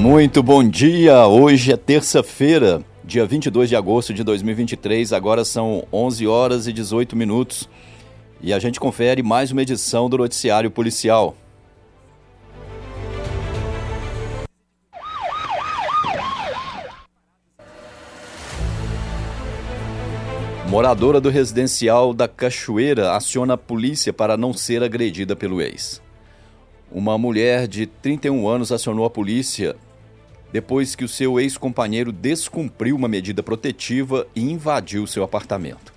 Muito bom dia! Hoje é terça-feira, dia 22 de agosto de 2023. Agora são 11 horas e 18 minutos. E a gente confere mais uma edição do Noticiário Policial. Moradora do residencial da Cachoeira aciona a polícia para não ser agredida pelo ex. Uma mulher de 31 anos acionou a polícia depois que o seu ex-companheiro descumpriu uma medida protetiva e invadiu seu apartamento.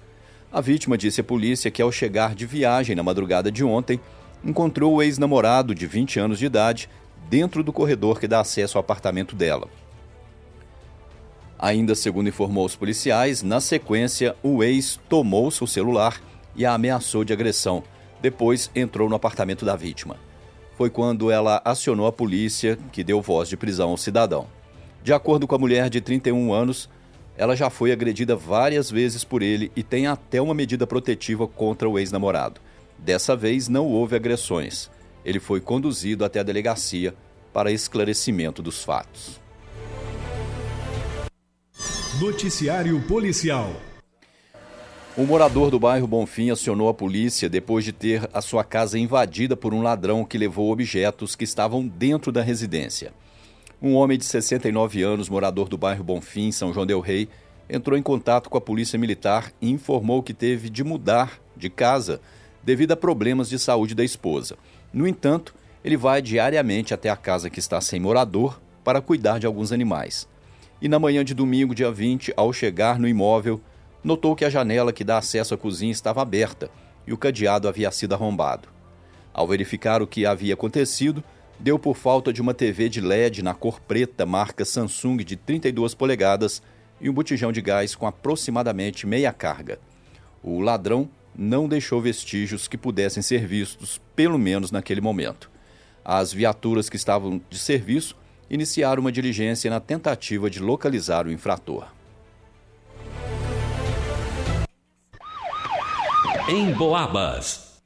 A vítima disse à polícia que, ao chegar de viagem na madrugada de ontem, encontrou o ex-namorado de 20 anos de idade dentro do corredor que dá acesso ao apartamento dela. Ainda segundo informou os policiais, na sequência, o ex tomou seu celular e a ameaçou de agressão. Depois entrou no apartamento da vítima. Foi quando ela acionou a polícia, que deu voz de prisão ao cidadão. De acordo com a mulher de 31 anos, ela já foi agredida várias vezes por ele e tem até uma medida protetiva contra o ex-namorado. Dessa vez não houve agressões. Ele foi conduzido até a delegacia para esclarecimento dos fatos. Noticiário Policial. Um morador do bairro Bonfim acionou a polícia depois de ter a sua casa invadida por um ladrão que levou objetos que estavam dentro da residência. Um homem de 69 anos, morador do bairro Bonfim, São João del Rei, entrou em contato com a polícia militar e informou que teve de mudar de casa devido a problemas de saúde da esposa. No entanto, ele vai diariamente até a casa que está sem morador para cuidar de alguns animais. E na manhã de domingo, dia 20, ao chegar no imóvel, notou que a janela que dá acesso à cozinha estava aberta e o cadeado havia sido arrombado. Ao verificar o que havia acontecido, deu por falta de uma TV de LED na cor preta marca Samsung de 32 polegadas e um botijão de gás com aproximadamente meia carga. O ladrão não deixou vestígios que pudessem ser vistos, pelo menos naquele momento. As viaturas que estavam de serviço iniciaram uma diligência na tentativa de localizar o infrator. Em Boabas.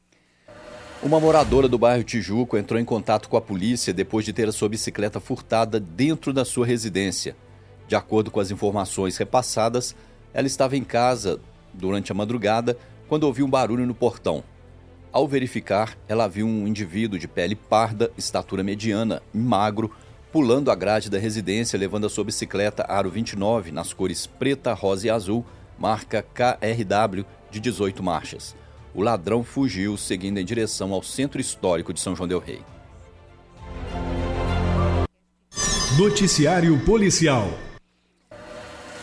Uma moradora do bairro Tijuco entrou em contato com a polícia depois de ter a sua bicicleta furtada dentro da sua residência. De acordo com as informações repassadas, ela estava em casa durante a madrugada quando ouviu um barulho no portão. Ao verificar, ela viu um indivíduo de pele parda, estatura mediana e magro, pulando a grade da residência levando a sua bicicleta Aro 29 nas cores preta, rosa e azul, marca KRW de 18 marchas o ladrão fugiu seguindo em direção ao centro histórico de São João Del Rei. Noticiário Policial.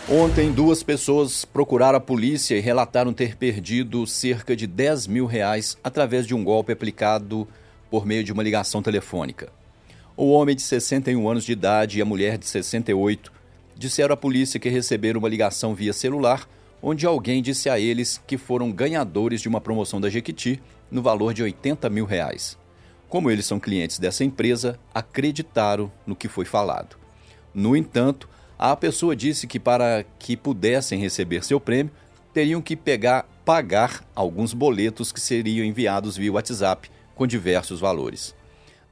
Ontem, duas pessoas procuraram a polícia e relataram ter perdido cerca de 10 mil reais através de um golpe aplicado por meio de uma ligação telefônica. O homem de 61 anos de idade e a mulher de 68 disseram à polícia que receberam uma ligação via celular onde alguém disse a eles que foram ganhadores de uma promoção da Jequiti no valor de 80 mil reais. Como eles são clientes dessa empresa, acreditaram no que foi falado. No entanto, a pessoa disse que para que pudessem receber seu prêmio, teriam que pegar, pagar alguns boletos que seriam enviados via WhatsApp com diversos valores.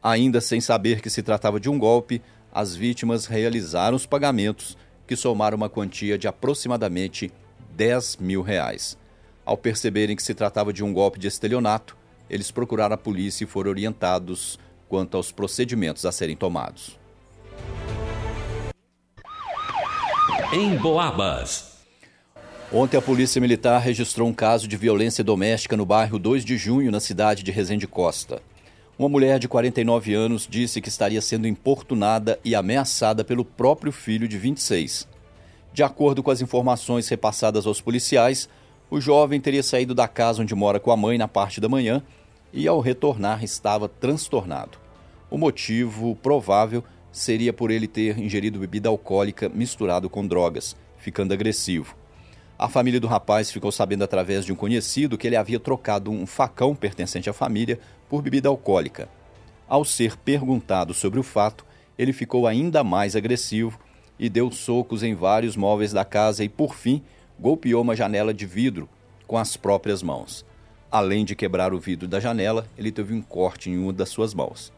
Ainda sem saber que se tratava de um golpe, as vítimas realizaram os pagamentos, que somaram uma quantia de aproximadamente 10 mil reais. Ao perceberem que se tratava de um golpe de estelionato, eles procuraram a polícia e foram orientados quanto aos procedimentos a serem tomados. Em Boabas. Ontem a Polícia Militar registrou um caso de violência doméstica no bairro 2 de Junho, na cidade de Resende Costa. Uma mulher de 49 anos disse que estaria sendo importunada e ameaçada pelo próprio filho de 26. De acordo com as informações repassadas aos policiais, o jovem teria saído da casa onde mora com a mãe na parte da manhã e, ao retornar, estava transtornado. O motivo provável seria por ele ter ingerido bebida alcoólica misturado com drogas, ficando agressivo. A família do rapaz ficou sabendo através de um conhecido que ele havia trocado um facão pertencente à família por bebida alcoólica. Ao ser perguntado sobre o fato, ele ficou ainda mais agressivo e deu socos em vários móveis da casa e, por fim, golpeou uma janela de vidro com as próprias mãos. Além de quebrar o vidro da janela, ele teve um corte em uma das suas mãos.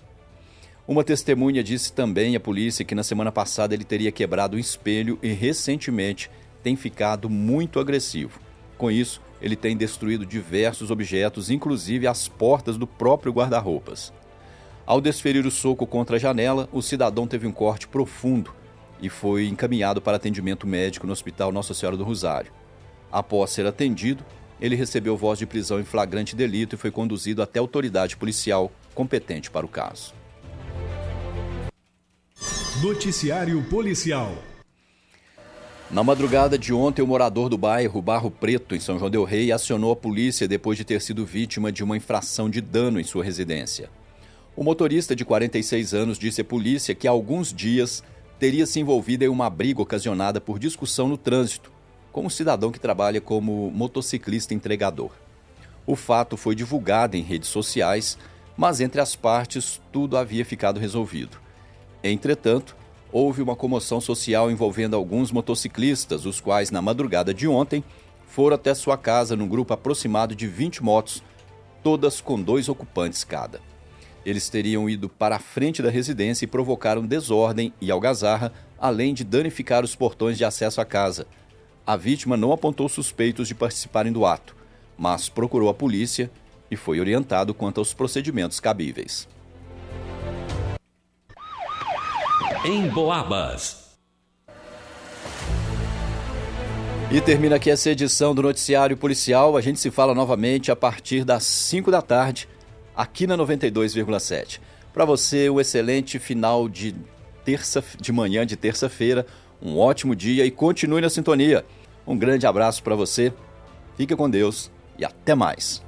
Uma testemunha disse também à polícia que na semana passada ele teria quebrado um espelho e recentemente tem ficado muito agressivo. Com isso, ele tem destruído diversos objetos, inclusive as portas do próprio guarda-roupas. Ao desferir o soco contra a janela, o cidadão teve um corte profundo e foi encaminhado para atendimento médico no Hospital Nossa Senhora do Rosário. Após ser atendido, ele recebeu voz de prisão em flagrante delito e foi conduzido até a autoridade policial competente para o caso. Noticiário Policial. Na madrugada de ontem, o morador do bairro Barro Preto, em São João Del Rei, acionou a polícia depois de ter sido vítima de uma infração de dano em sua residência. O motorista de 46 anos disse à polícia que há alguns dias teria se envolvido em uma briga ocasionada por discussão no trânsito com um cidadão que trabalha como motociclista entregador. O fato foi divulgado em redes sociais, mas entre as partes tudo havia ficado resolvido. Entretanto, houve uma comoção social envolvendo alguns motociclistas, os quais, na madrugada de ontem, foram até sua casa num grupo aproximado de 20 motos, todas com dois ocupantes cada. Eles teriam ido para a frente da residência e provocaram desordem e algazarra, além de danificar os portões de acesso à casa. A vítima não apontou suspeitos de participarem do ato, mas procurou a polícia e foi orientado quanto aos procedimentos cabíveis. em Boabas. E termina aqui essa edição do Noticiário Policial. A gente se fala novamente a partir das 5 da tarde, aqui na 92,7. Para você, um excelente final de terça de manhã de terça-feira, um ótimo dia e continue na sintonia. Um grande abraço para você. Fique com Deus e até mais.